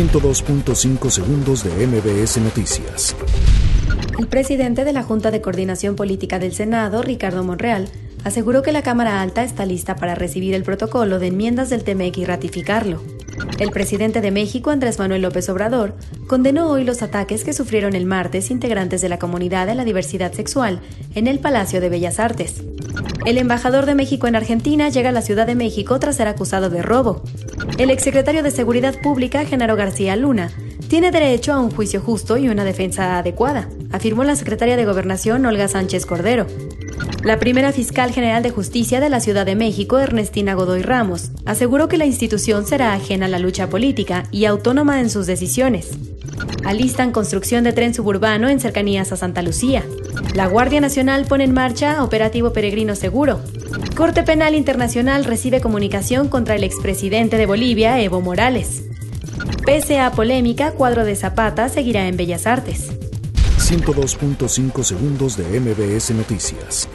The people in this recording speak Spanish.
102.5 segundos de MBS Noticias. El presidente de la Junta de Coordinación Política del Senado, Ricardo Monreal, aseguró que la Cámara Alta está lista para recibir el protocolo de enmiendas del TEMEC y ratificarlo. El presidente de México, Andrés Manuel López Obrador, condenó hoy los ataques que sufrieron el martes integrantes de la comunidad de la diversidad sexual en el Palacio de Bellas Artes. El embajador de México en Argentina llega a la Ciudad de México tras ser acusado de robo. El exsecretario de Seguridad Pública, Genaro García Luna, tiene derecho a un juicio justo y una defensa adecuada, afirmó la secretaria de Gobernación Olga Sánchez Cordero. La primera fiscal general de justicia de la Ciudad de México, Ernestina Godoy Ramos, aseguró que la institución será ajena a la lucha política y autónoma en sus decisiones. Alistan construcción de tren suburbano en cercanías a Santa Lucía. La Guardia Nacional pone en marcha operativo Peregrino Seguro. Corte Penal Internacional recibe comunicación contra el expresidente de Bolivia, Evo Morales. Pese a polémica, cuadro de Zapata seguirá en Bellas Artes. 102.5 segundos de MBS Noticias.